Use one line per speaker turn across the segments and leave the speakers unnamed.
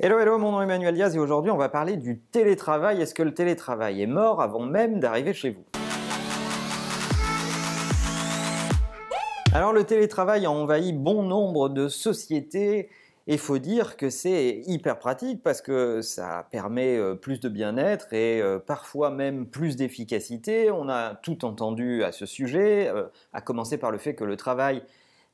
Hello, hello, mon nom est Emmanuel Diaz et aujourd'hui on va parler du télétravail. Est-ce que le télétravail est mort avant même d'arriver chez vous? Alors le télétravail a envahi bon nombre de sociétés et faut dire que c'est hyper pratique parce que ça permet euh, plus de bien-être et euh, parfois même plus d'efficacité. On a tout entendu à ce sujet, euh, à commencer par le fait que le travail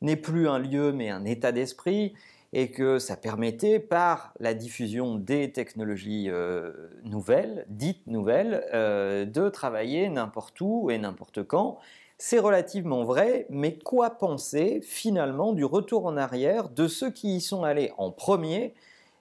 n'est plus un lieu mais un état d'esprit et que ça permettait, par la diffusion des technologies euh, nouvelles, dites nouvelles, euh, de travailler n'importe où et n'importe quand. C'est relativement vrai, mais quoi penser finalement du retour en arrière de ceux qui y sont allés en premier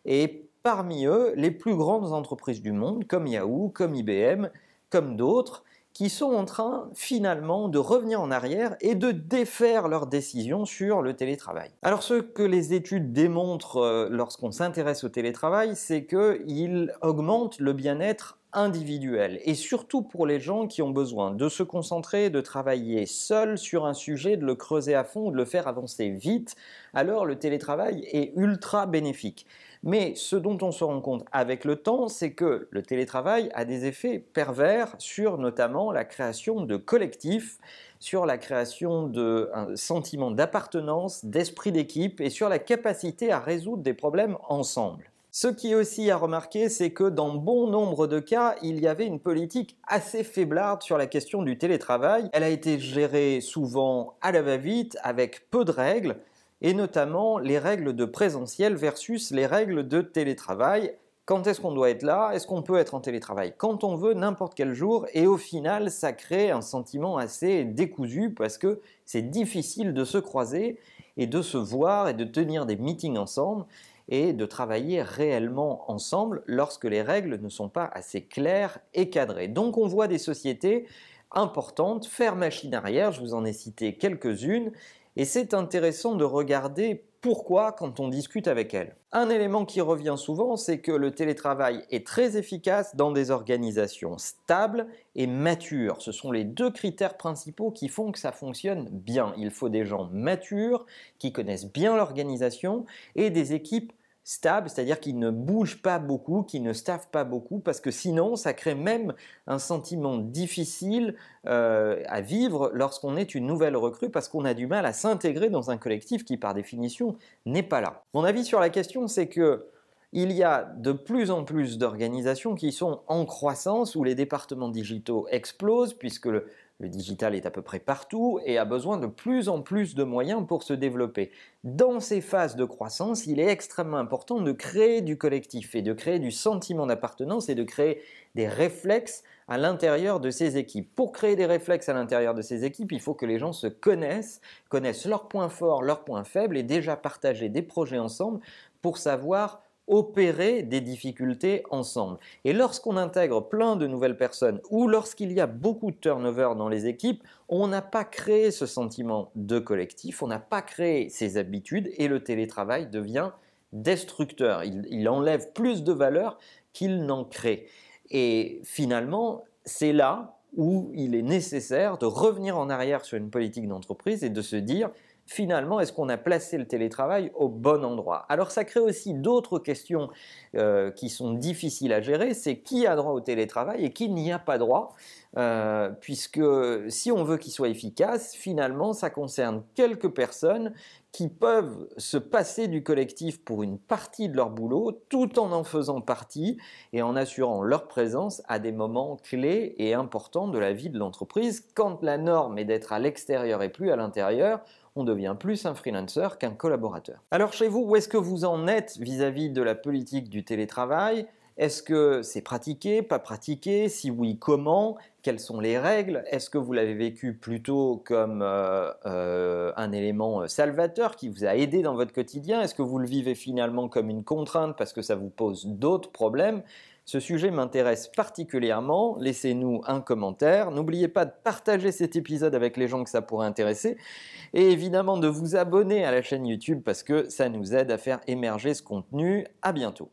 et parmi eux les plus grandes entreprises du monde comme Yahoo, comme IBM, comme d'autres qui sont en train finalement de revenir en arrière et de défaire leurs décisions sur le télétravail. Alors ce que les études démontrent euh, lorsqu'on s'intéresse au télétravail, c'est qu'il augmente le bien-être individuel et surtout pour les gens qui ont besoin de se concentrer, de travailler seul sur un sujet, de le creuser à fond, de le faire avancer vite, alors le télétravail est ultra bénéfique. Mais ce dont on se rend compte avec le temps, c'est que le télétravail a des effets pervers sur notamment la création de collectifs, sur la création d'un sentiment d'appartenance, d'esprit d'équipe et sur la capacité à résoudre des problèmes ensemble. Ce qui est aussi à remarquer, c'est que dans bon nombre de cas, il y avait une politique assez faiblarde sur la question du télétravail. Elle a été gérée souvent à la va-vite, avec peu de règles, et notamment les règles de présentiel versus les règles de télétravail. Quand est-ce qu'on doit être là? Est-ce qu'on peut être en télétravail? Quand on veut, n'importe quel jour Et au final, ça crée un sentiment assez décousu parce que c'est difficile de se croiser et de se voir et de tenir des meetings ensemble et de travailler réellement ensemble lorsque les règles ne sont pas assez claires et cadrées. Donc on voit des sociétés importantes faire machine arrière, je vous en ai cité quelques-unes, et c'est intéressant de regarder pourquoi quand on discute avec elles. Un élément qui revient souvent, c'est que le télétravail est très efficace dans des organisations stables et matures. Ce sont les deux critères principaux qui font que ça fonctionne bien. Il faut des gens matures, qui connaissent bien l'organisation et des équipes stable, c'est-à-dire qu'ils ne bougent pas beaucoup, qu'ils ne staffent pas beaucoup, parce que sinon, ça crée même un sentiment difficile euh, à vivre lorsqu'on est une nouvelle recrue, parce qu'on a du mal à s'intégrer dans un collectif qui, par définition, n'est pas là. Mon avis sur la question, c'est que il y a de plus en plus d'organisations qui sont en croissance, où les départements digitaux explosent, puisque le, le digital est à peu près partout et a besoin de plus en plus de moyens pour se développer. Dans ces phases de croissance, il est extrêmement important de créer du collectif et de créer du sentiment d'appartenance et de créer des réflexes à l'intérieur de ces équipes. Pour créer des réflexes à l'intérieur de ces équipes, il faut que les gens se connaissent, connaissent leurs points forts, leurs points faibles et déjà partager des projets ensemble pour savoir opérer des difficultés ensemble. Et lorsqu'on intègre plein de nouvelles personnes ou lorsqu'il y a beaucoup de turnover dans les équipes, on n'a pas créé ce sentiment de collectif, on n'a pas créé ces habitudes et le télétravail devient destructeur. Il, enlève plus de valeur qu'il n'en crée. Et finalement, c'est là où il est nécessaire de revenir en arrière sur une politique d'entreprise et de se dire finalement, est-ce qu'on a placé le télétravail au bon endroit? Alors ça crée aussi d'autres questions euh, qui sont difficiles à gérer, c'est qui a droit au télétravail et qui n'y a pas droit, euh, puisque si on veut qu'il soit efficace, finalement, ça concerne quelques personnes qui peuvent se passer du collectif pour une partie de leur boulot tout en en faisant partie et en assurant leur présence à des moments clés et importants de la vie de l'entreprise. Quand la norme est d'être à l'extérieur et plus à l'intérieur, on devient plus un freelancer qu'un collaborateur. Alors chez vous, où est-ce que vous en êtes vis-à-vis de la politique du télétravail? Est-ce que c'est pratiqué, pas pratiqué? Si oui, comment? Quelles sont les règles? Est-ce que vous l'avez vécu plutôt comme euh, euh, un élément salvateur qui vous a aidé dans votre quotidien? Est-ce que vous le vivez finalement comme une contrainte parce que ça vous pose d'autres problèmes? Ce sujet m'intéresse particulièrement. Laissez-nous un commentaire. N'oubliez pas de partager cet épisode avec les gens que ça pourrait intéresser. Et évidemment de vous abonner à la chaîne YouTube parce que ça nous aide à faire émerger ce contenu. À bientôt.